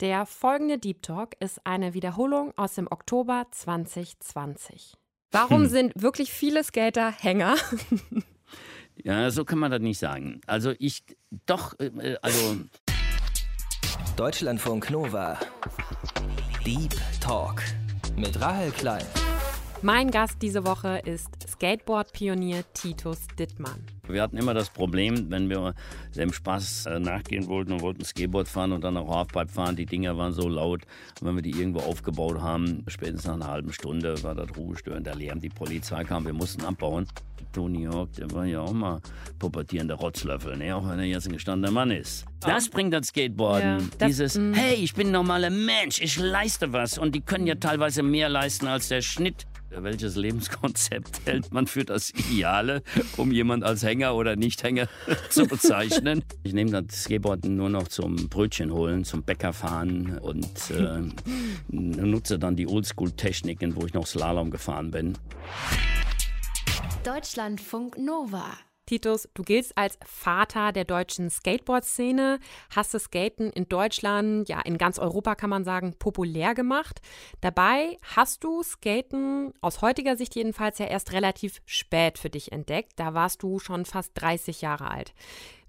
Der folgende Deep Talk ist eine Wiederholung aus dem Oktober 2020. Warum hm. sind wirklich viele Skater Hänger? ja, so kann man das nicht sagen. Also ich doch, äh, also. Deutschlandfunk Nova. Deep Talk mit Rahel Klein. Mein Gast diese Woche ist Skateboard-Pionier Titus Dittmann. Wir hatten immer das Problem, wenn wir dem Spaß äh, nachgehen wollten und wollten Skateboard fahren und dann auch Halfpipe fahren, die Dinger waren so laut. Und wenn wir die irgendwo aufgebaut haben, spätestens nach einer halben Stunde war das ruhestörend, der Lärm, die Polizei kam, wir mussten abbauen. Tony Hawk, der war ja auch mal pubertierender Rotzlöffel, ne? auch wenn er jetzt ein gestandener Mann ist. Das bringt das Skateboarden. Ja, das, Dieses, mm. hey, ich bin ein normaler Mensch, ich leiste was. Und die können ja teilweise mehr leisten als der Schnitt welches Lebenskonzept hält man für das Ideale, um jemand als Hänger oder Nicht-Hänger zu bezeichnen? Ich nehme das Skateboarden nur noch zum Brötchen holen, zum Bäcker fahren und äh, nutze dann die Oldschool-Techniken, wo ich noch Slalom gefahren bin. Deutschlandfunk Nova Titus, du giltst als Vater der deutschen Skateboard-Szene, hast das Skaten in Deutschland, ja in ganz Europa kann man sagen, populär gemacht. Dabei hast du Skaten aus heutiger Sicht jedenfalls ja erst relativ spät für dich entdeckt. Da warst du schon fast 30 Jahre alt.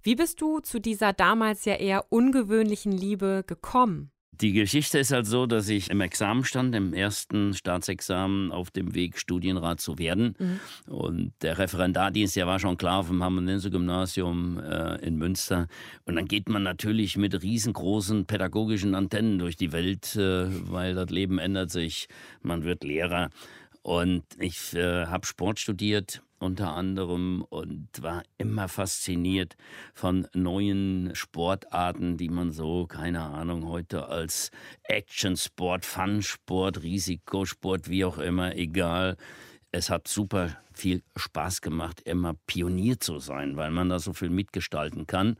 Wie bist du zu dieser damals ja eher ungewöhnlichen Liebe gekommen? Die Geschichte ist halt so, dass ich im Examen stand, im ersten Staatsexamen auf dem Weg, Studienrat zu werden. Mhm. Und der Referendardienst, der war schon klar vom Hammonense-Gymnasium äh, in Münster. Und dann geht man natürlich mit riesengroßen pädagogischen Antennen durch die Welt, äh, weil das Leben ändert sich. Man wird Lehrer. Und ich äh, habe Sport studiert unter anderem und war immer fasziniert von neuen Sportarten, die man so, keine Ahnung, heute als Actionsport, Funsport, Risikosport, wie auch immer, egal. Es hat super viel Spaß gemacht, immer Pionier zu sein, weil man da so viel mitgestalten kann.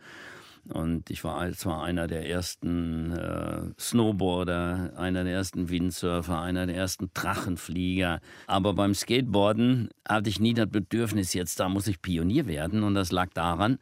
Und ich war zwar einer der ersten äh, Snowboarder, einer der ersten Windsurfer, einer der ersten Drachenflieger. Aber beim Skateboarden hatte ich nie das Bedürfnis, jetzt da muss ich Pionier werden. Und das lag daran,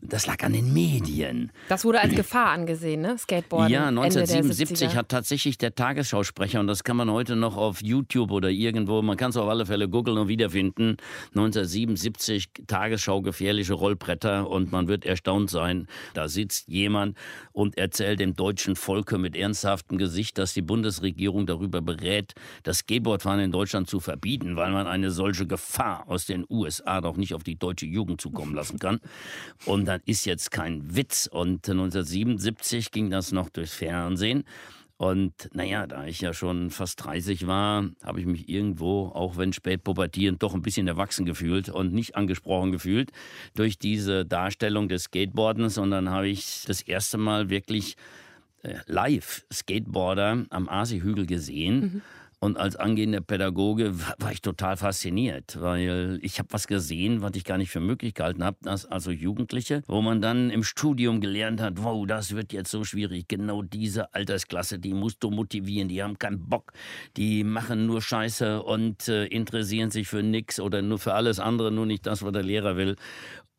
das lag an den Medien. Das wurde als Gefahr angesehen, ne? Skateboarden. Ja, 1977 hat tatsächlich der Tagesschausprecher, und das kann man heute noch auf YouTube oder irgendwo, man kann es auf alle Fälle googeln und wiederfinden, 1977 Tagesschau gefährliche Rollbretter und man wird erstaunt sein, da sitzt jemand und erzählt dem deutschen Volke mit ernsthaftem Gesicht, dass die Bundesregierung darüber berät, das Skateboardfahren in Deutschland zu verbieten, weil man eine solche Gefahr aus den USA doch nicht auf die deutsche Jugend zukommen lassen kann. Und das ist jetzt kein Witz. Und 1977 ging das noch durchs Fernsehen. Und naja, da ich ja schon fast 30 war, habe ich mich irgendwo, auch wenn spät pubertierend, doch ein bisschen erwachsen gefühlt und nicht angesprochen gefühlt durch diese Darstellung des Skateboardens. Und dann habe ich das erste Mal wirklich äh, live Skateboarder am Asi-Hügel gesehen. Mhm. Und als angehender Pädagoge war ich total fasziniert, weil ich habe was gesehen, was ich gar nicht für möglich gehalten habe, dass also Jugendliche, wo man dann im Studium gelernt hat, wow, das wird jetzt so schwierig, genau diese Altersklasse, die musst du motivieren, die haben keinen Bock, die machen nur Scheiße und äh, interessieren sich für nichts oder nur für alles andere, nur nicht das, was der Lehrer will.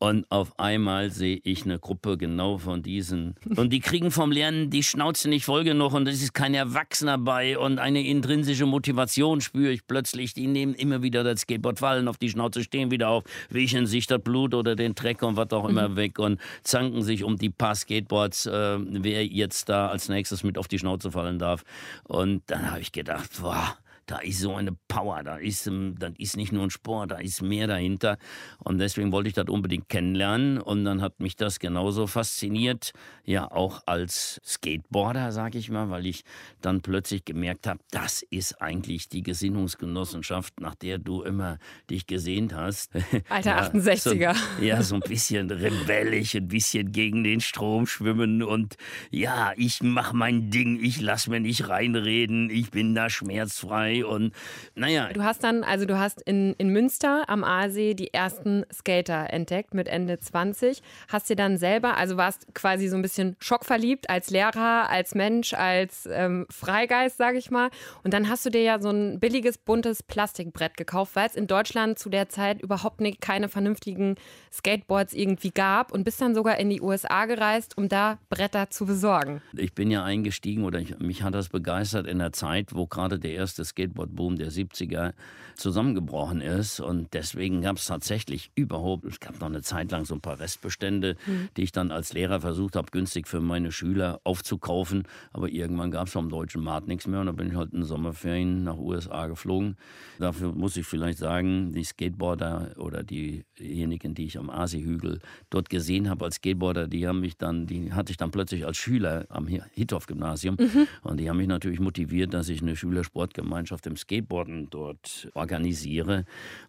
Und auf einmal sehe ich eine Gruppe genau von diesen. Und die kriegen vom Lernen die Schnauze nicht voll genug und es ist kein Erwachsener bei und eine intrinsische Motivation spüre ich plötzlich. Die nehmen immer wieder das Skateboard, fallen auf die Schnauze, stehen wieder auf, wischen sich das Blut oder den Dreck und was auch immer mhm. weg und zanken sich um die paar Skateboards, äh, wer jetzt da als nächstes mit auf die Schnauze fallen darf. Und dann habe ich gedacht, boah da ist so eine Power, da ist, ähm, das ist nicht nur ein Sport, da ist mehr dahinter. Und deswegen wollte ich das unbedingt kennenlernen. Und dann hat mich das genauso fasziniert, ja auch als Skateboarder, sag ich mal, weil ich dann plötzlich gemerkt habe, das ist eigentlich die Gesinnungsgenossenschaft, nach der du immer dich gesehnt hast. Alter ja, 68er. So, ja, so ein bisschen rebellisch, ein bisschen gegen den Strom schwimmen und ja, ich mach mein Ding, ich lass mir nicht reinreden, ich bin da schmerzfrei Und naja. Du hast dann, also du hast in, in Münster am Aasee die ersten Skater entdeckt mit Ende 20. Hast dir dann selber, also warst quasi so ein bisschen schockverliebt als Lehrer, als Mensch, als ähm, Freigeist, sage ich mal. Und dann hast du dir ja so ein billiges, buntes Plastikbrett gekauft, weil es in Deutschland zu der Zeit überhaupt nicht, keine vernünftigen Skateboards irgendwie gab und bist dann sogar in die USA gereist, um da Bretter zu besorgen. Ich bin ja eingestiegen oder ich, mich hat das begeistert in der Zeit, wo gerade der erste Skateboard-Boom der 70er zusammengebrochen ist. Und deswegen gab es tatsächlich überhaupt, es gab noch eine Zeit lang so ein paar Restbestände, mhm. die ich dann als Lehrer versucht habe, günstig für meine Schüler aufzukaufen. Aber irgendwann gab es vom deutschen Markt nichts mehr und dann bin ich halt in Sommerferien nach USA geflogen. Dafür muss ich vielleicht sagen, die Skateboarder oder diejenigen, die ich am Asi-Hügel dort gesehen habe als Skateboarder, die haben mich dann, die hatte ich dann plötzlich als Schüler am Hithoff-Gymnasium mhm. und die haben mich natürlich motiviert, dass ich eine Schülersportgemeinschaft im Skateboarden dort organisiere.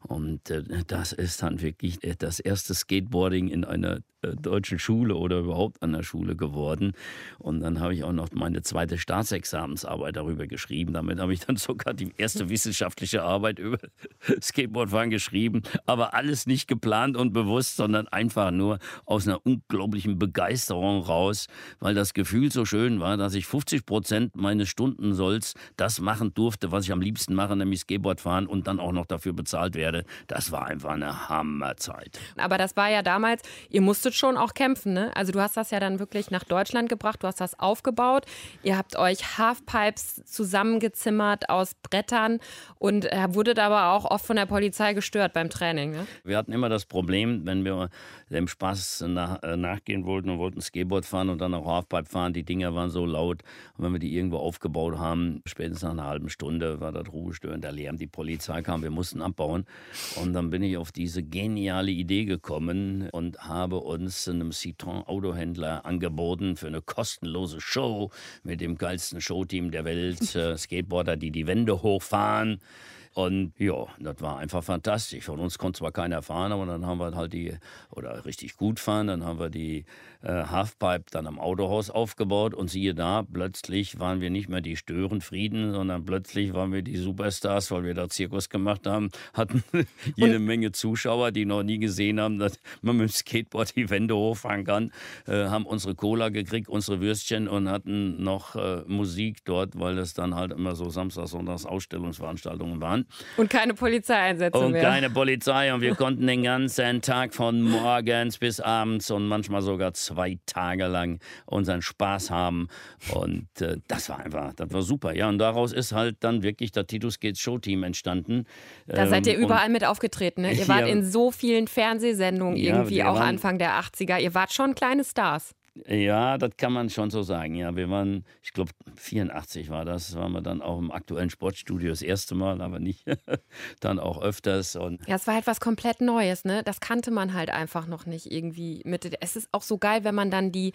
Und äh, das ist dann wirklich das erste Skateboarding in einer äh, deutschen Schule oder überhaupt an der Schule geworden. Und dann habe ich auch noch meine zweite Staatsexamensarbeit darüber geschrieben. Damit habe ich dann sogar die erste wissenschaftliche Arbeit über Skateboardfahren geschrieben. Aber alles nicht geplant und bewusst, sondern einfach nur aus einer unglaublichen Begeisterung raus, weil das Gefühl so schön war, dass ich 50 Prozent meines Stundensolls das machen durfte, was ich am liebsten mache, nämlich Skateboard fahren und dann auch noch dafür bezahlt werde. Das war einfach eine Hammerzeit. Aber das war ja damals, ihr musstet musstet schon auch kämpfen, ne? Also du hast das ja dann wirklich nach Deutschland gebracht, du hast das aufgebaut. Ihr habt euch Halfpipes zusammengezimmert aus Brettern und wurdet aber auch oft von der Polizei gestört beim Training. Ne? Wir hatten immer das Problem, wenn wir dem Spaß nach, äh, nachgehen wollten und wollten Skateboard fahren und dann auch Halfpipe fahren, die Dinger waren so laut. Und wenn wir die irgendwo aufgebaut haben, spätestens nach einer halben Stunde war das ruhestörend, der Lärm, die Polizei kam, wir mussten abbauen. Und dann bin ich auf diese geniale Idee gekommen und habe uns uns einem Citroën-Autohändler angeboten für eine kostenlose Show mit dem geilsten Showteam der Welt. Äh, Skateboarder, die die Wände hochfahren. Und ja, das war einfach fantastisch. Von uns konnte zwar keiner fahren, aber dann haben wir halt die, oder richtig gut fahren, dann haben wir die äh, Halfpipe dann am Autohaus aufgebaut und siehe da, plötzlich waren wir nicht mehr die Störenfrieden, sondern plötzlich waren wir die Superstars, weil wir da Zirkus gemacht haben, hatten jede und Menge Zuschauer, die noch nie gesehen haben, dass man mit dem Skateboard die Wände hochfahren kann, äh, haben unsere Cola gekriegt, unsere Würstchen und hatten noch äh, Musik dort, weil das dann halt immer so Samstag, Sonntags Ausstellungsveranstaltungen waren. Und keine Polizeieinsätze und mehr. Und keine Polizei. Und wir konnten den ganzen Tag von morgens bis abends und manchmal sogar zwei Tage lang unseren Spaß haben. Und äh, das war einfach, das war super. Ja, und daraus ist halt dann wirklich das Titus Gates Show Team entstanden. Da ähm, seid ihr überall mit aufgetreten. Ne? Ihr wart ja, in so vielen Fernsehsendungen ja, irgendwie auch Anfang der 80er. Ihr wart schon kleine Stars. Ja, das kann man schon so sagen. Ja, wir waren, ich glaube, 84 war das, waren wir dann auch im aktuellen Sportstudio das erste Mal, aber nicht dann auch öfters. Und ja, es war halt was komplett Neues, ne? Das kannte man halt einfach noch nicht irgendwie mit. Es ist auch so geil, wenn man dann die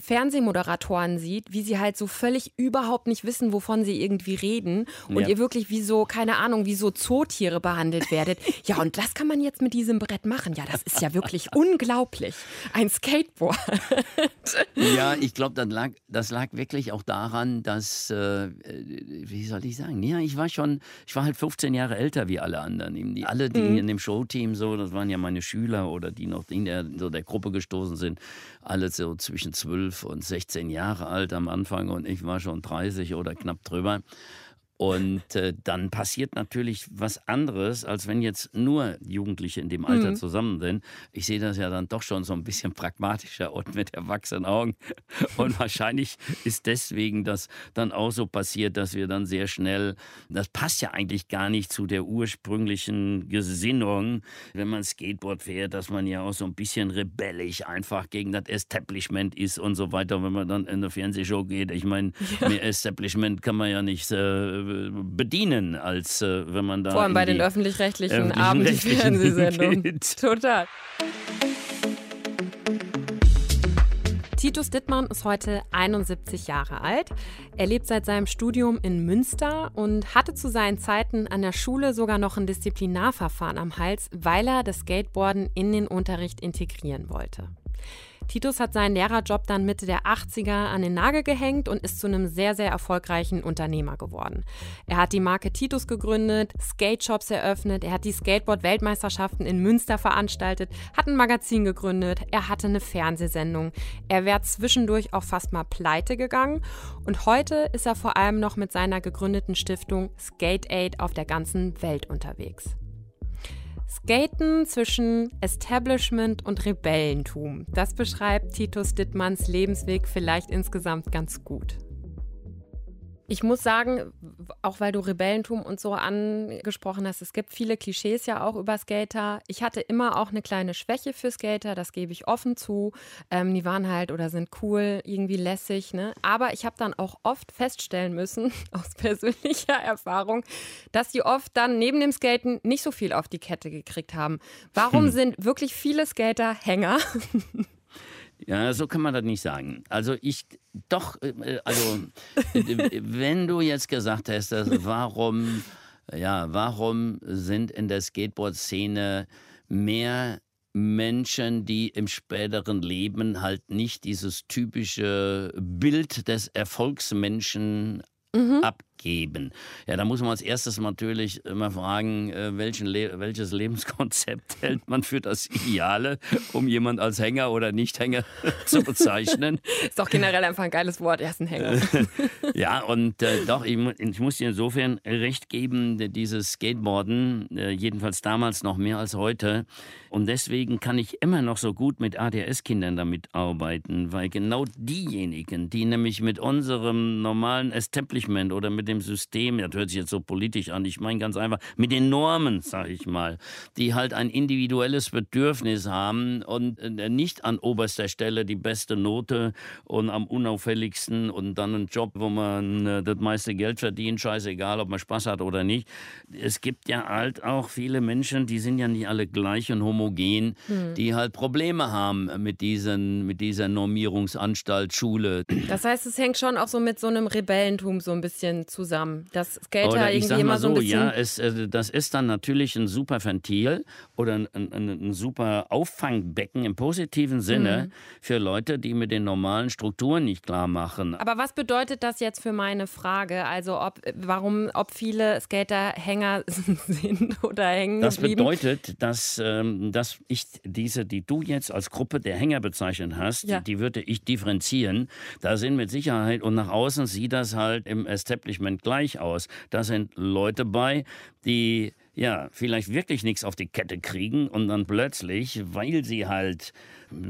Fernsehmoderatoren sieht, wie sie halt so völlig überhaupt nicht wissen, wovon sie irgendwie reden und ja. ihr wirklich wie so, keine Ahnung, wie so Zootiere behandelt werdet. ja, und das kann man jetzt mit diesem Brett machen. Ja, das ist ja wirklich unglaublich. Ein Skateboard. ja, ich glaube, das lag, das lag wirklich auch daran, dass, äh, wie soll ich sagen, ja, ich war schon, ich war halt 15 Jahre älter wie alle anderen. Die, alle, die mhm. in dem Showteam so, das waren ja meine Schüler oder die noch in der, so der Gruppe gestoßen sind, alle so zwischen 12 und 16 Jahre alt am Anfang und ich war schon 30 oder knapp drüber. Und äh, dann passiert natürlich was anderes, als wenn jetzt nur Jugendliche in dem Alter mhm. zusammen sind. Ich sehe das ja dann doch schon so ein bisschen pragmatischer und mit erwachsenen Augen. Und wahrscheinlich ist deswegen das dann auch so passiert, dass wir dann sehr schnell, das passt ja eigentlich gar nicht zu der ursprünglichen Gesinnung, wenn man Skateboard fährt, dass man ja auch so ein bisschen rebellisch einfach gegen das Establishment ist und so weiter. Wenn man dann in eine Fernsehshow geht, ich meine, ja. mehr Establishment kann man ja nicht äh, bedienen, als äh, wenn man da. Vor allem bei den öffentlich-rechtlichen Abendfernsehsendungen. Total. Titus Dittmann ist heute 71 Jahre alt. Er lebt seit seinem Studium in Münster und hatte zu seinen Zeiten an der Schule sogar noch ein Disziplinarverfahren am Hals, weil er das Skateboarden in den Unterricht integrieren wollte. Titus hat seinen Lehrerjob dann Mitte der 80er an den Nagel gehängt und ist zu einem sehr, sehr erfolgreichen Unternehmer geworden. Er hat die Marke Titus gegründet, Skate-Shops eröffnet, er hat die Skateboard-Weltmeisterschaften in Münster veranstaltet, hat ein Magazin gegründet, er hatte eine Fernsehsendung. Er wäre zwischendurch auch fast mal pleite gegangen und heute ist er vor allem noch mit seiner gegründeten Stiftung Skate Aid auf der ganzen Welt unterwegs. Skaten zwischen Establishment und Rebellentum. Das beschreibt Titus Dittmanns Lebensweg vielleicht insgesamt ganz gut. Ich muss sagen, auch weil du Rebellentum und so angesprochen hast, es gibt viele Klischees ja auch über Skater. Ich hatte immer auch eine kleine Schwäche für Skater, das gebe ich offen zu. Ähm, die waren halt oder sind cool, irgendwie lässig. Ne? Aber ich habe dann auch oft feststellen müssen, aus persönlicher Erfahrung, dass die oft dann neben dem Skaten nicht so viel auf die Kette gekriegt haben. Warum hm. sind wirklich viele Skater Hänger? Ja, so kann man das nicht sagen. Also ich doch, äh, also wenn du jetzt gesagt hast, warum, ja, warum sind in der Skateboard-Szene mehr Menschen, die im späteren Leben halt nicht dieses typische Bild des Erfolgsmenschen mhm. Abgeben. Ja, da muss man als erstes natürlich immer fragen, äh, welchen Le welches Lebenskonzept hält man für das Ideale, um jemand als Hänger oder Nicht-Hänger zu bezeichnen. Ist doch generell einfach ein geiles Wort, er ist ein Hänger. ja, und äh, doch, ich, ich, muss dir insofern recht geben, dieses Skateboarden, äh, jedenfalls damals noch mehr als heute, und deswegen kann ich immer noch so gut mit ADS-Kindern damit arbeiten, weil genau diejenigen, die nämlich mit unserem normalen Establishment oder mit dem System, das hört sich jetzt so politisch an, ich meine ganz einfach, mit den Normen, sag ich mal, die halt ein individuelles Bedürfnis haben und äh, nicht an oberster Stelle die beste Note und am unauffälligsten und dann einen Job, wo man äh, das meiste Geld verdient, scheißegal, ob man Spaß hat oder nicht. Es gibt ja halt auch viele Menschen, die sind ja nicht alle gleich und homogen hm. die halt Probleme haben mit, diesen, mit dieser Normierungsanstalt Schule. Das heißt, es hängt schon auch so mit so einem Rebellentum so ein bisschen zusammen. Das Skater oder ich irgendwie immer so, bisschen. Ja, es, äh, das ist dann natürlich ein super Ventil oder ein, ein, ein super Auffangbecken im positiven Sinne hm. für Leute, die mit den normalen Strukturen nicht klar machen. Aber was bedeutet das jetzt für meine Frage? Also ob warum, ob viele Skater Hänger sind oder hängen Das bedeutet, dass ähm, dass ich diese, die du jetzt als Gruppe der Hänger bezeichnet hast, ja. die würde ich differenzieren. Da sind mit Sicherheit und nach außen sieht das halt im Establishment gleich aus. Da sind Leute bei, die ja, vielleicht wirklich nichts auf die Kette kriegen und dann plötzlich, weil sie halt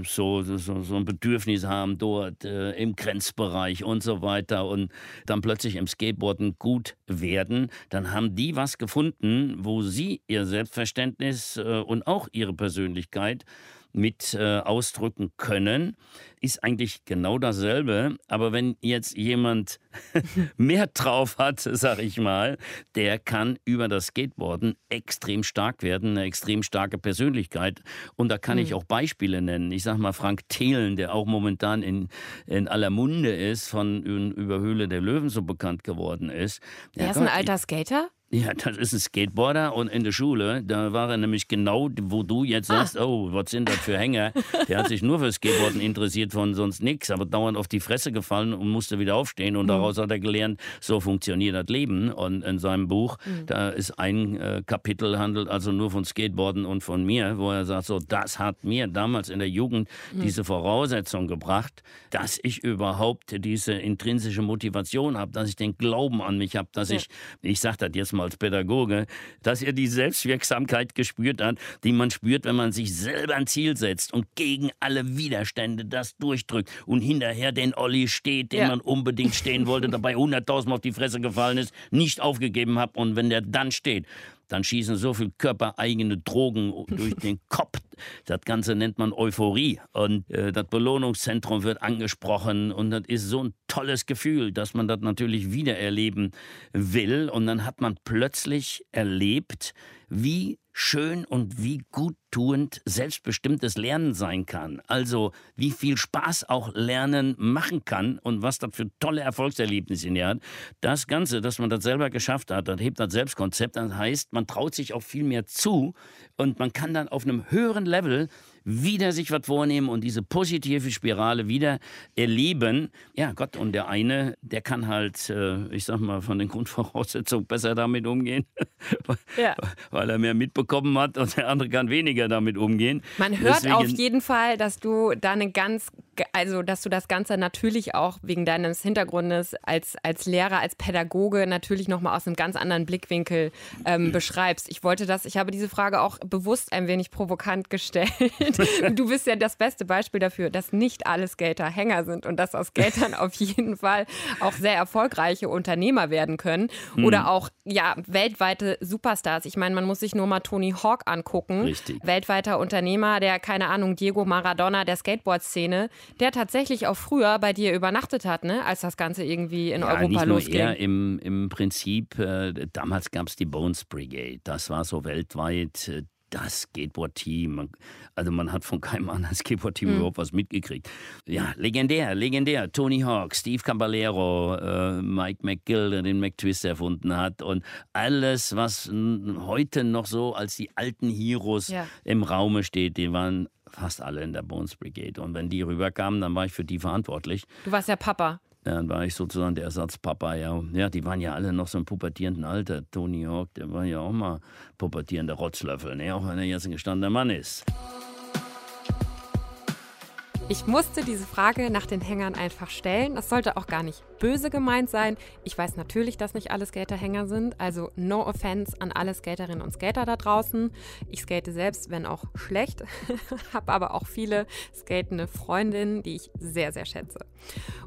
so, so, so ein Bedürfnis haben dort äh, im Grenzbereich und so weiter und dann plötzlich im Skateboarden gut werden, dann haben die was gefunden, wo sie ihr Selbstverständnis äh, und auch ihre Persönlichkeit mit äh, ausdrücken können, ist eigentlich genau dasselbe. Aber wenn jetzt jemand mehr drauf hat, sag ich mal, der kann über das Skateboarden extrem stark werden, eine extrem starke Persönlichkeit. Und da kann mhm. ich auch Beispiele nennen. Ich sag mal Frank Thelen, der auch momentan in, in aller Munde ist, von über Höhle der Löwen so bekannt geworden ist. Der, der ist Gott, ein alter Skater? Ja, das ist ein Skateboarder und in der Schule, da war er nämlich genau, wo du jetzt ah. sagst, oh, was sind das für Hänger? Der hat sich nur für Skateboarden interessiert von sonst nichts, aber dauernd auf die Fresse gefallen und musste wieder aufstehen und mhm. daraus hat er gelernt, so funktioniert das Leben. Und in seinem Buch, mhm. da ist ein äh, Kapitel handelt also nur von Skateboarden und von mir, wo er sagt, so, das hat mir damals in der Jugend mhm. diese Voraussetzung gebracht, dass ich überhaupt diese intrinsische Motivation habe, dass ich den Glauben an mich habe, dass ja. ich, ich sag das jetzt mal als Pädagoge, dass er die Selbstwirksamkeit gespürt hat, die man spürt, wenn man sich selber ein Ziel setzt und gegen alle Widerstände das durchdrückt und hinterher den Olli steht, den ja. man unbedingt stehen wollte, dabei 100.000 auf die Fresse gefallen ist, nicht aufgegeben hat und wenn der dann steht, dann schießen so viel körpereigene Drogen durch den Kopf. Das Ganze nennt man Euphorie. Und äh, das Belohnungszentrum wird angesprochen. Und das ist so ein tolles Gefühl, dass man das natürlich wiedererleben will. Und dann hat man plötzlich erlebt, wie schön und wie guttuend selbstbestimmtes Lernen sein kann. Also wie viel Spaß auch Lernen machen kann und was das für tolle Erfolgserlebnisse in hat. Das Ganze, dass man das selber geschafft hat, das hebt das Selbstkonzept. Das heißt, man traut sich auch viel mehr zu und man kann dann auf einem höheren Level wieder sich was vornehmen und diese positive Spirale wieder erleben. Ja, Gott, und der eine, der kann halt, äh, ich sag mal, von den Grundvoraussetzungen besser damit umgehen, ja. weil er mehr mitbekommen hat und der andere kann weniger damit umgehen. Man hört Deswegen, auf jeden Fall, dass du da eine ganz, also dass du das Ganze natürlich auch wegen deines Hintergrundes als, als Lehrer, als Pädagoge natürlich nochmal aus einem ganz anderen Blickwinkel ähm, beschreibst. Ich wollte das, ich habe diese Frage auch bewusst ein wenig provokant gestellt. du bist ja das beste Beispiel dafür, dass nicht alle Skater Hänger sind und dass aus Skatern auf jeden Fall auch sehr erfolgreiche Unternehmer werden können hm. oder auch ja weltweite Superstars. Ich meine, man muss sich nur mal Tony Hawk angucken. Richtig. Weltweiter Unternehmer, der keine Ahnung Diego Maradona der Skateboard-Szene, der tatsächlich auch früher bei dir übernachtet hat, ne, als das Ganze irgendwie in ja, Europa nicht losging. Nur er im, im Prinzip, äh, damals gab es die Bones Brigade. Das war so weltweit äh, das Skateboard-Team. Also man hat von keinem anderen Skateboard-Team mhm. überhaupt was mitgekriegt. Ja, legendär, legendär. Tony Hawk, Steve Caballero, äh, Mike McGill, der den McTwist erfunden hat und alles, was heute noch so als die alten Heroes ja. im Raume steht, die waren fast alle in der Bones Brigade. Und wenn die rüberkamen, dann war ich für die verantwortlich. Du warst ja Papa. Dann war ich sozusagen der Ersatzpapa. Ja. ja, die waren ja alle noch so im pubertierenden Alter. Tony Hawk, der war ja auch mal pubertierender Rotzlöffel, ne? auch wenn er jetzt ein gestandener Mann ist. Ich musste diese Frage nach den Hängern einfach stellen. Das sollte auch gar nicht böse gemeint sein. Ich weiß natürlich, dass nicht alle Skater Hänger sind. Also no offense an alle Skaterinnen und Skater da draußen. Ich skate selbst, wenn auch schlecht. Habe aber auch viele skatende Freundinnen, die ich sehr, sehr schätze.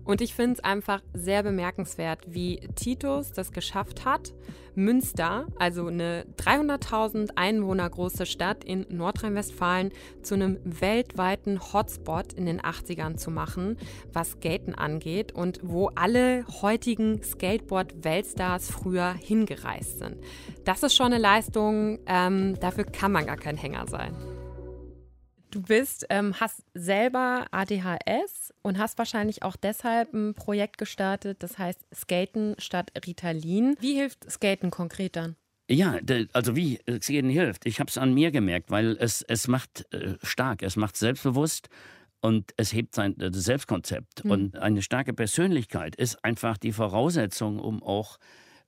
Und ich finde es einfach sehr bemerkenswert, wie Titus das geschafft hat, Münster, also eine 300.000 Einwohner große Stadt in Nordrhein-Westfalen, zu einem weltweiten Hotspot in den 80ern zu machen, was Skaten angeht und wo alle heutigen Skateboard-Weltstars früher hingereist sind. Das ist schon eine Leistung, ähm, dafür kann man gar kein Hänger sein. Du bist, ähm, hast selber ADHS und hast wahrscheinlich auch deshalb ein Projekt gestartet, das heißt Skaten statt Ritalin. Wie hilft Skaten konkret dann? Ja, also wie Skaten hilft. Ich habe es an mir gemerkt, weil es, es macht äh, stark, es macht selbstbewusst und es hebt sein äh, Selbstkonzept. Mhm. Und eine starke Persönlichkeit ist einfach die Voraussetzung, um auch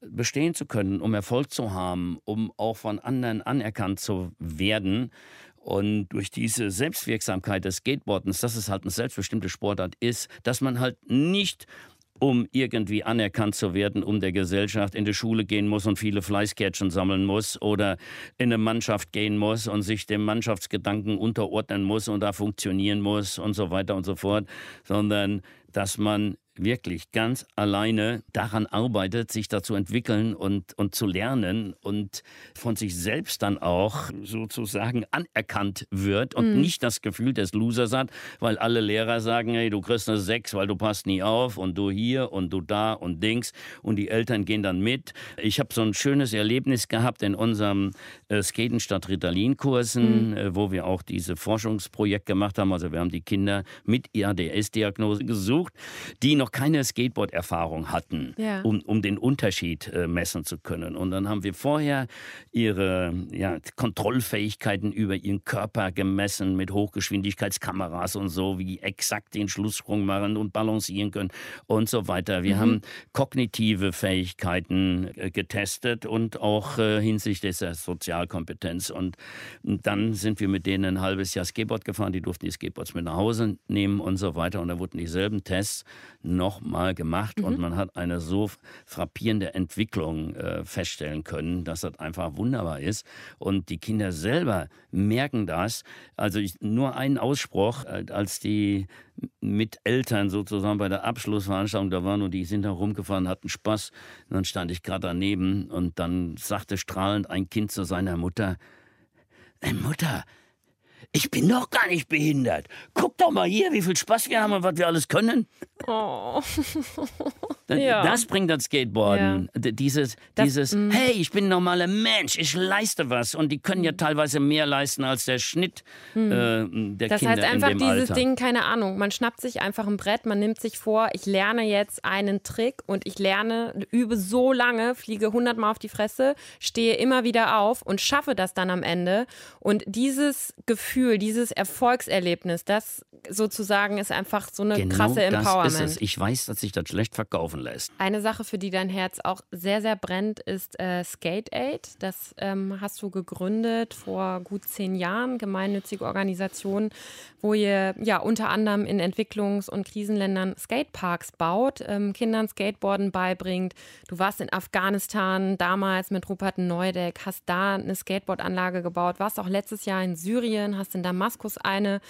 bestehen zu können, um Erfolg zu haben, um auch von anderen anerkannt zu werden. Und durch diese Selbstwirksamkeit des Skateboardens, dass es halt eine selbstbestimmte Sportart ist, dass man halt nicht um irgendwie anerkannt zu werden, um der Gesellschaft in die Schule gehen muss und viele Fleißkärtchen sammeln muss oder in eine Mannschaft gehen muss und sich dem Mannschaftsgedanken unterordnen muss und da funktionieren muss und so weiter und so fort, sondern dass man wirklich ganz alleine daran arbeitet, sich da zu entwickeln und, und zu lernen und von sich selbst dann auch sozusagen anerkannt wird und mhm. nicht das Gefühl des Losers hat, weil alle Lehrer sagen, hey, du kriegst eine Sechs, weil du passt nie auf und du hier und du da und Dings und die Eltern gehen dann mit. Ich habe so ein schönes Erlebnis gehabt in unserem äh, Skaten statt Ritalin-Kursen, mhm. äh, wo wir auch diese Forschungsprojekt gemacht haben. Also wir haben die Kinder mit IADS-Diagnose gesucht, die noch noch keine Skateboard-Erfahrung hatten, ja. um, um den Unterschied äh, messen zu können. Und dann haben wir vorher ihre ja, Kontrollfähigkeiten über ihren Körper gemessen mit Hochgeschwindigkeitskameras und so, wie exakt den Schlusssprung machen und balancieren können und so weiter. Wir mhm. haben kognitive Fähigkeiten äh, getestet und auch äh, hinsichtlich der Sozialkompetenz. Und dann sind wir mit denen ein halbes Jahr Skateboard gefahren. Die durften die Skateboards mit nach Hause nehmen und so weiter. Und da wurden dieselben Tests nochmal gemacht mhm. und man hat eine so frappierende Entwicklung äh, feststellen können, dass das einfach wunderbar ist. Und die Kinder selber merken das. Also ich, nur einen Ausspruch, äh, als die mit Eltern sozusagen bei der Abschlussveranstaltung da waren und die sind da rumgefahren, hatten Spaß. Und dann stand ich gerade daneben und dann sagte strahlend ein Kind zu seiner Mutter, äh, Mutter, ich bin doch gar nicht behindert. Guck doch mal hier, wie viel Spaß wir haben und was wir alles können. Oh. ja. Das bringt das Skateboarden. Ja. Dieses, das, dieses mm. hey, ich bin ein normaler Mensch, ich leiste was. Und die können ja teilweise mehr leisten als der Schnitt mm. äh, der das Kinder heißt einfach dieses Alter. Ding, keine Ahnung, man schnappt sich einfach ein Brett, man nimmt sich vor, ich lerne jetzt einen Trick und ich lerne, übe so lange, fliege hundertmal auf die Fresse, stehe immer wieder auf und schaffe das dann am Ende. Und dieses Gefühl dieses Erfolgserlebnis, das sozusagen ist einfach so eine genau krasse Empowerment. Das ist es. Ich weiß, dass sich das schlecht verkaufen lässt. Eine Sache, für die dein Herz auch sehr, sehr brennt, ist äh, Skate Aid. Das ähm, hast du gegründet vor gut zehn Jahren, gemeinnützige Organisation, wo ihr ja unter anderem in Entwicklungs- und Krisenländern Skateparks baut, ähm, Kindern Skateboarden beibringt. Du warst in Afghanistan damals mit Rupert Neudeck, hast da eine Skateboardanlage gebaut, warst auch letztes Jahr in Syrien, hast in Damaskus eine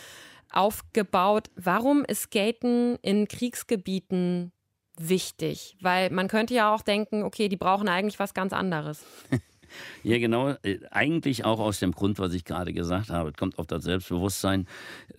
aufgebaut. Warum ist Skaten in Kriegsgebieten wichtig? Weil man könnte ja auch denken, okay, die brauchen eigentlich was ganz anderes. Ja, genau. Äh, eigentlich auch aus dem Grund, was ich gerade gesagt habe. Es kommt auf das Selbstbewusstsein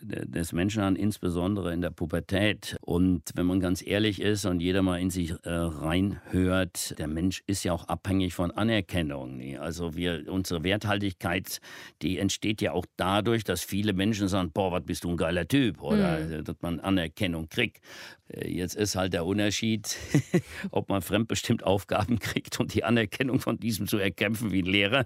des Menschen an, insbesondere in der Pubertät. Und wenn man ganz ehrlich ist und jeder mal in sich äh, reinhört, der Mensch ist ja auch abhängig von Anerkennung. Nee? Also wir, unsere Werthaltigkeit, die entsteht ja auch dadurch, dass viele Menschen sagen, boah, was bist du ein geiler Typ oder mhm. dass man Anerkennung kriegt. Äh, jetzt ist halt der Unterschied, ob man fremdbestimmt Aufgaben kriegt und die Anerkennung von diesem zu erkämpfen frivilligere.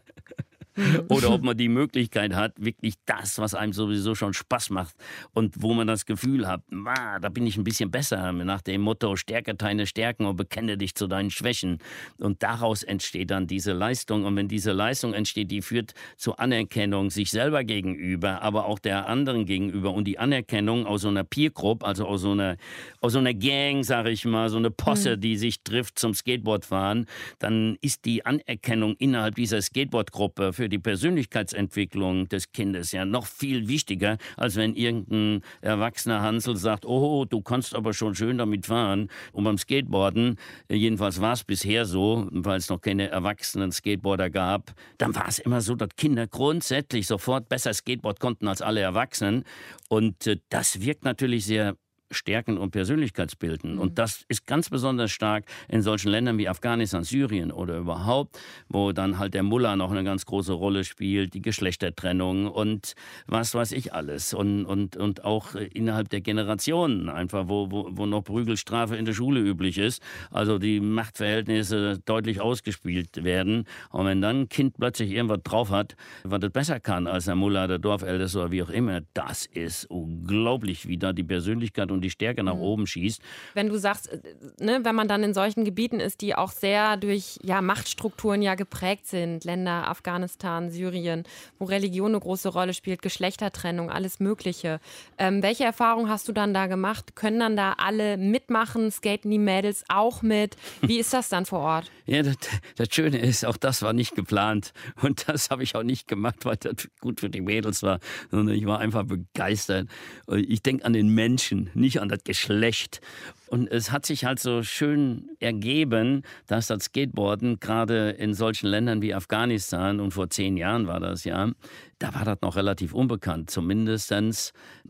oder ob man die Möglichkeit hat, wirklich das, was einem sowieso schon Spaß macht und wo man das Gefühl hat, da bin ich ein bisschen besser, nach dem Motto, stärke deine Stärken und bekenne dich zu deinen Schwächen. Und daraus entsteht dann diese Leistung. Und wenn diese Leistung entsteht, die führt zur Anerkennung sich selber gegenüber, aber auch der anderen gegenüber. Und die Anerkennung aus so einer Peer Group, also aus so einer, aus so einer Gang, sage ich mal, so eine Posse, mhm. die sich trifft zum Skateboardfahren, dann ist die Anerkennung innerhalb dieser Skateboardgruppe für die Persönlichkeitsentwicklung des Kindes ja noch viel wichtiger, als wenn irgendein erwachsener Hansel sagt, oh, du kannst aber schon schön damit fahren. Und beim Skateboarden, jedenfalls war es bisher so, weil es noch keine erwachsenen Skateboarder gab, dann war es immer so, dass Kinder grundsätzlich sofort besser Skateboard konnten als alle Erwachsenen. Und äh, das wirkt natürlich sehr stärken und Persönlichkeitsbilden. Mhm. Und das ist ganz besonders stark in solchen Ländern wie Afghanistan, Syrien oder überhaupt, wo dann halt der Mullah noch eine ganz große Rolle spielt, die Geschlechtertrennung und was weiß ich alles. Und, und, und auch innerhalb der Generationen einfach, wo, wo, wo noch Prügelstrafe in der Schule üblich ist. Also die Machtverhältnisse deutlich ausgespielt werden. Und wenn dann ein Kind plötzlich irgendwas drauf hat, was es besser kann als der Mullah, der Dorfälteste oder wie auch immer, das ist unglaublich, wie da die Persönlichkeit und und die Stärke nach mhm. oben schießt. Wenn du sagst, äh, ne, wenn man dann in solchen Gebieten ist, die auch sehr durch ja, Machtstrukturen ja geprägt sind, Länder, Afghanistan, Syrien, wo Religion eine große Rolle spielt, Geschlechtertrennung, alles Mögliche. Ähm, welche Erfahrungen hast du dann da gemacht? Können dann da alle mitmachen? Skaten die Mädels auch mit? Wie ist das dann vor Ort? Ja, das, das Schöne ist, auch das war nicht geplant. Und das habe ich auch nicht gemacht, weil das gut für die Mädels war, sondern ich war einfach begeistert. Ich denke an den Menschen, nicht nicht an das Geschlecht. Und es hat sich halt so schön ergeben, dass das Skateboarden gerade in solchen Ländern wie Afghanistan und vor zehn Jahren war das ja, da war das noch relativ unbekannt, zumindest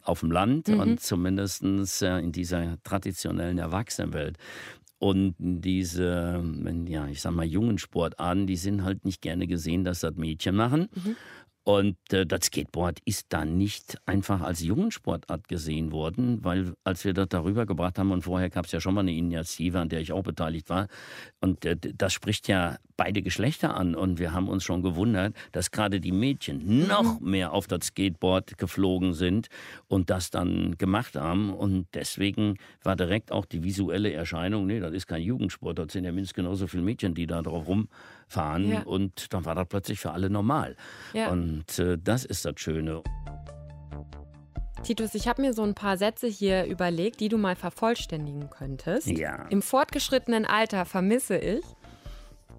auf dem Land mhm. und zumindest in dieser traditionellen Erwachsenenwelt. Und diese, ja, ich sag mal, jungen Sportarten, die sind halt nicht gerne gesehen, dass das Mädchen machen. Mhm. Und äh, das Skateboard ist dann nicht einfach als Jungensportart gesehen worden, weil als wir das darüber gebracht haben und vorher gab es ja schon mal eine Initiative, an der ich auch beteiligt war. Und äh, das spricht ja beide Geschlechter an. Und wir haben uns schon gewundert, dass gerade die Mädchen noch mhm. mehr auf das Skateboard geflogen sind und das dann gemacht haben. Und deswegen war direkt auch die visuelle Erscheinung, nee, das ist kein Jugendsport, das sind ja mindestens genauso viele Mädchen, die da drauf rum fahren ja. und dann war das plötzlich für alle normal. Ja. Und äh, das ist das Schöne. Titus, ich habe mir so ein paar Sätze hier überlegt, die du mal vervollständigen könntest. Ja. Im fortgeschrittenen Alter vermisse ich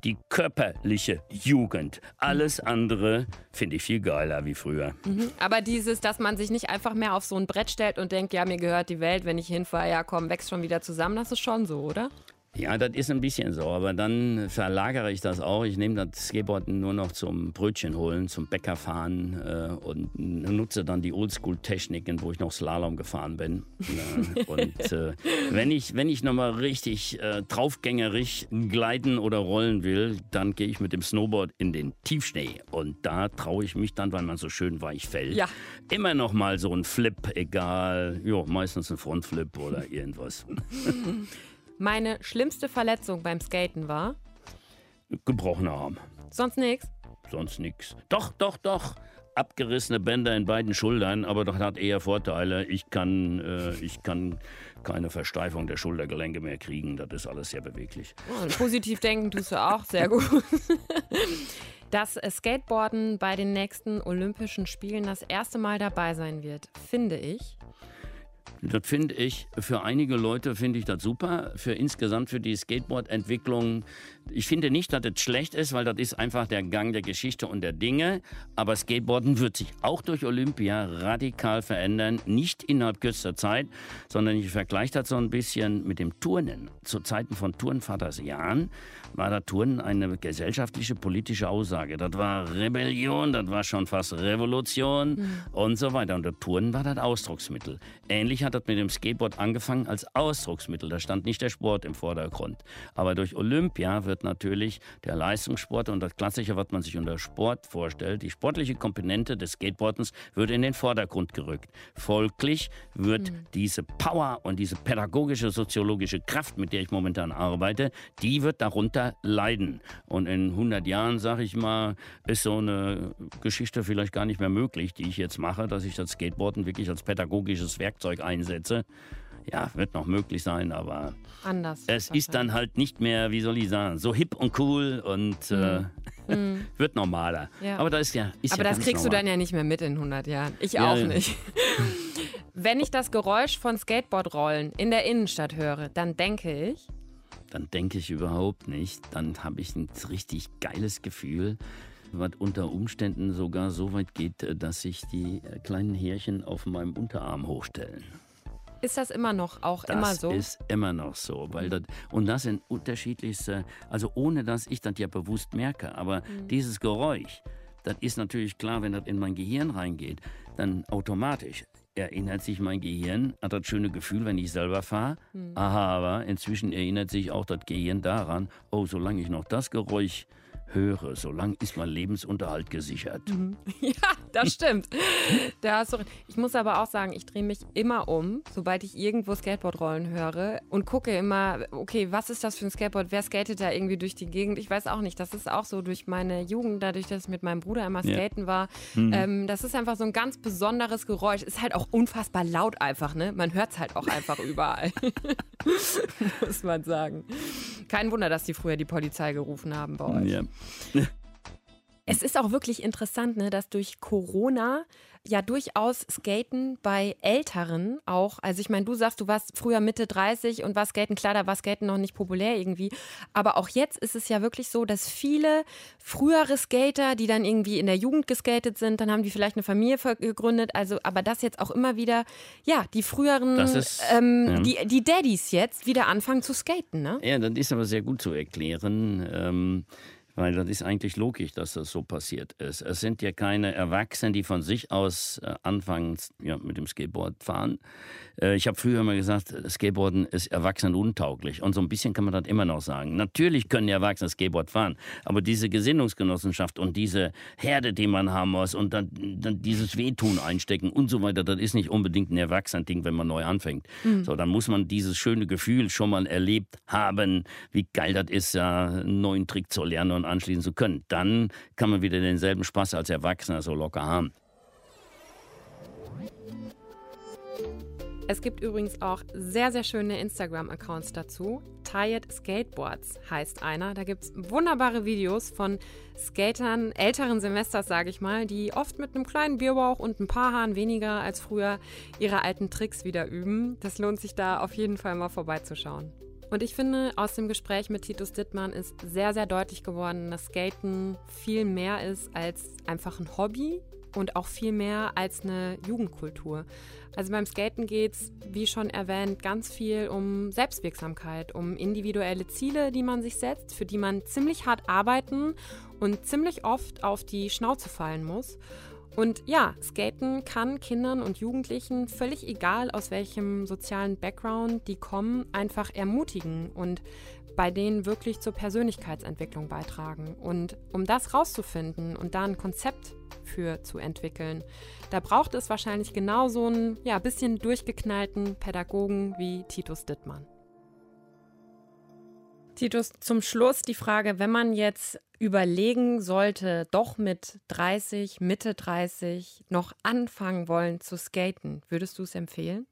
die körperliche Jugend. Alles andere finde ich viel geiler wie früher. Mhm. Aber dieses, dass man sich nicht einfach mehr auf so ein Brett stellt und denkt, ja, mir gehört die Welt, wenn ich hinfahre, ja komm, wächst schon wieder zusammen, das ist schon so, oder? Ja, das ist ein bisschen so, aber dann verlagere ich das auch. Ich nehme das Skateboard nur noch zum Brötchen holen, zum Bäcker fahren äh, und nutze dann die Oldschool-Techniken, wo ich noch Slalom gefahren bin. und äh, wenn ich, wenn ich nochmal richtig äh, draufgängerisch gleiten oder rollen will, dann gehe ich mit dem Snowboard in den Tiefschnee. Und da traue ich mich dann, weil man so schön weich fällt, ja. immer noch mal so ein Flip, egal, jo, meistens ein Frontflip oder irgendwas. Meine schlimmste Verletzung beim Skaten war? Gebrochener Arm. Sonst nichts? Sonst nichts. Doch, doch, doch. abgerissene Bänder in beiden Schultern, aber das hat eher Vorteile. Ich kann, äh, ich kann keine Versteifung der Schultergelenke mehr kriegen. Das ist alles sehr beweglich. Oh, positiv denken tust du auch sehr gut. Dass Skateboarden bei den nächsten Olympischen Spielen das erste Mal dabei sein wird, finde ich das finde ich, für einige Leute finde ich das super. Für insgesamt für die Skateboard-Entwicklung. Ich finde nicht, dass das schlecht ist, weil das ist einfach der Gang der Geschichte und der Dinge. Aber Skateboarden wird sich auch durch Olympia radikal verändern. Nicht innerhalb kürzester Zeit, sondern ich vergleiche das so ein bisschen mit dem Turnen. Zu Zeiten von Turnvaters Jahren war das Turnen eine gesellschaftliche, politische Aussage. Das war Rebellion, das war schon fast Revolution mhm. und so weiter. Und das Turnen war das Ausdrucksmittel. Ähnlich hat hat das mit dem Skateboard angefangen als Ausdrucksmittel. Da stand nicht der Sport im Vordergrund. Aber durch Olympia wird natürlich der Leistungssport und das Klassische, was man sich unter Sport vorstellt, die sportliche Komponente des Skateboardens wird in den Vordergrund gerückt. Folglich wird mhm. diese Power und diese pädagogische, soziologische Kraft, mit der ich momentan arbeite, die wird darunter leiden. Und in 100 Jahren, sage ich mal, ist so eine Geschichte vielleicht gar nicht mehr möglich, die ich jetzt mache, dass ich das Skateboarden wirklich als pädagogisches Werkzeug einsetze. Ja, wird noch möglich sein, aber anders. Es ist dann halt nicht mehr, wie soll ich sagen, so hip und cool und mhm. äh, mhm. wird normaler. Ja. Aber das ist ja. Ist aber ja das kriegst normal. du dann ja nicht mehr mit in 100 Jahren. Ich ja, auch nicht. Wenn ich das Geräusch von Skateboardrollen in der Innenstadt höre, dann denke ich. Dann denke ich überhaupt nicht. Dann habe ich ein richtig geiles Gefühl was unter Umständen sogar so weit geht, äh, dass sich die äh, kleinen Härchen auf meinem Unterarm hochstellen. Ist das immer noch auch das immer so? Das ist immer noch so, weil das und das sind unterschiedlichste, also ohne dass ich das ja bewusst merke, aber mhm. dieses Geräusch, das ist natürlich klar, wenn das in mein Gehirn reingeht, dann automatisch erinnert sich mein Gehirn an das schöne Gefühl, wenn ich selber fahre. Mhm. Aha, aber inzwischen erinnert sich auch das Gehirn daran, oh, solange ich noch das Geräusch höre, solange ist mein Lebensunterhalt gesichert. Mhm. Ja, das stimmt. da hast du, ich muss aber auch sagen, ich drehe mich immer um, sobald ich irgendwo Skateboardrollen höre und gucke immer, okay, was ist das für ein Skateboard? Wer skatet da irgendwie durch die Gegend? Ich weiß auch nicht. Das ist auch so durch meine Jugend, dadurch, dass ich mit meinem Bruder immer skaten war. Mhm. Ähm, das ist einfach so ein ganz besonderes Geräusch. Ist halt auch unfassbar laut einfach, ne? Man hört es halt auch einfach überall. muss man sagen. Kein Wunder, dass die früher die Polizei gerufen haben bei euch. Ja. Es ist auch wirklich interessant, ne, dass durch Corona ja durchaus Skaten bei Älteren auch, also ich meine, du sagst, du warst früher Mitte 30 und war Skaten, klar, da war Skaten noch nicht populär irgendwie, aber auch jetzt ist es ja wirklich so, dass viele frühere Skater, die dann irgendwie in der Jugend geskatet sind, dann haben die vielleicht eine Familie gegründet, also aber das jetzt auch immer wieder, ja, die früheren, ist, ähm, ja. die, die Daddys jetzt wieder anfangen zu skaten, ne? Ja, das ist aber sehr gut zu erklären. Ähm weil das ist eigentlich logisch, dass das so passiert ist. Es sind ja keine Erwachsenen, die von sich aus äh, anfangen ja, mit dem Skateboard fahren. Äh, ich habe früher immer gesagt, Skateboarden ist erwachsenenuntauglich. Und so ein bisschen kann man das immer noch sagen. Natürlich können die Erwachsene Skateboard fahren, aber diese Gesinnungsgenossenschaft und diese Herde, die man haben muss und dann, dann dieses Wehtun einstecken und so weiter, das ist nicht unbedingt ein Erwachsenen-Ding, wenn man neu anfängt. Mhm. So, dann muss man dieses schöne Gefühl schon mal erlebt haben, wie geil das ist, ja, einen neuen Trick zu lernen und anschließen zu können. Dann kann man wieder denselben Spaß als Erwachsener so locker haben. Es gibt übrigens auch sehr, sehr schöne Instagram-Accounts dazu. Tired Skateboards heißt einer. Da gibt es wunderbare Videos von Skatern älteren Semesters, sage ich mal, die oft mit einem kleinen Bierbauch und ein paar Haaren weniger als früher ihre alten Tricks wieder üben. Das lohnt sich da auf jeden Fall mal vorbeizuschauen. Und ich finde, aus dem Gespräch mit Titus Dittmann ist sehr, sehr deutlich geworden, dass Skaten viel mehr ist als einfach ein Hobby, und auch viel mehr als eine Jugendkultur. Also beim Skaten geht es, wie schon erwähnt, ganz viel um Selbstwirksamkeit, um individuelle Ziele, die man sich setzt, für die man ziemlich hart arbeiten und ziemlich oft auf die Schnauze fallen muss. Und ja, Skaten kann Kindern und Jugendlichen, völlig egal aus welchem sozialen Background die kommen, einfach ermutigen und bei denen wirklich zur Persönlichkeitsentwicklung beitragen. Und um das rauszufinden und da ein Konzept für zu entwickeln, da braucht es wahrscheinlich genauso einen ja, bisschen durchgeknallten Pädagogen wie Titus Dittmann. Titus, zum Schluss die Frage, wenn man jetzt überlegen sollte, doch mit 30, Mitte 30 noch anfangen wollen zu skaten, würdest du es empfehlen?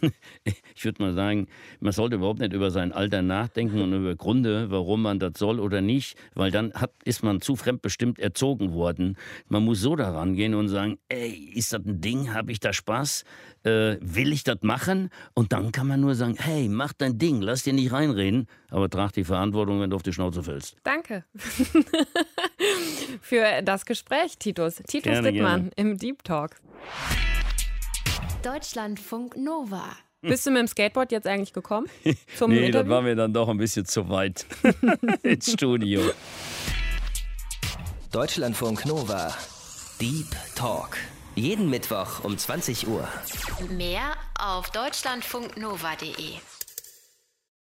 ich würde mal sagen, man sollte überhaupt nicht über sein Alter nachdenken und über Gründe, warum man das soll oder nicht, weil dann hat, ist man zu fremdbestimmt erzogen worden. Man muss so daran gehen und sagen, ey, ist das ein Ding, habe ich da Spaß, äh, will ich das machen? Und dann kann man nur sagen, hey, mach dein Ding, lass dir nicht reinreden, aber trag die Verantwortung, wenn du auf die Schnauze fällst. Danke für das Gespräch, Titus. Titus gerne, Dittmann gerne. im Deep Talk. Deutschlandfunk Nova. Bist du mit dem Skateboard jetzt eigentlich gekommen? Zum nee, Interview? das war mir dann doch ein bisschen zu weit ins Studio. Deutschlandfunk Nova. Deep Talk. Jeden Mittwoch um 20 Uhr. Mehr auf deutschlandfunknova.de.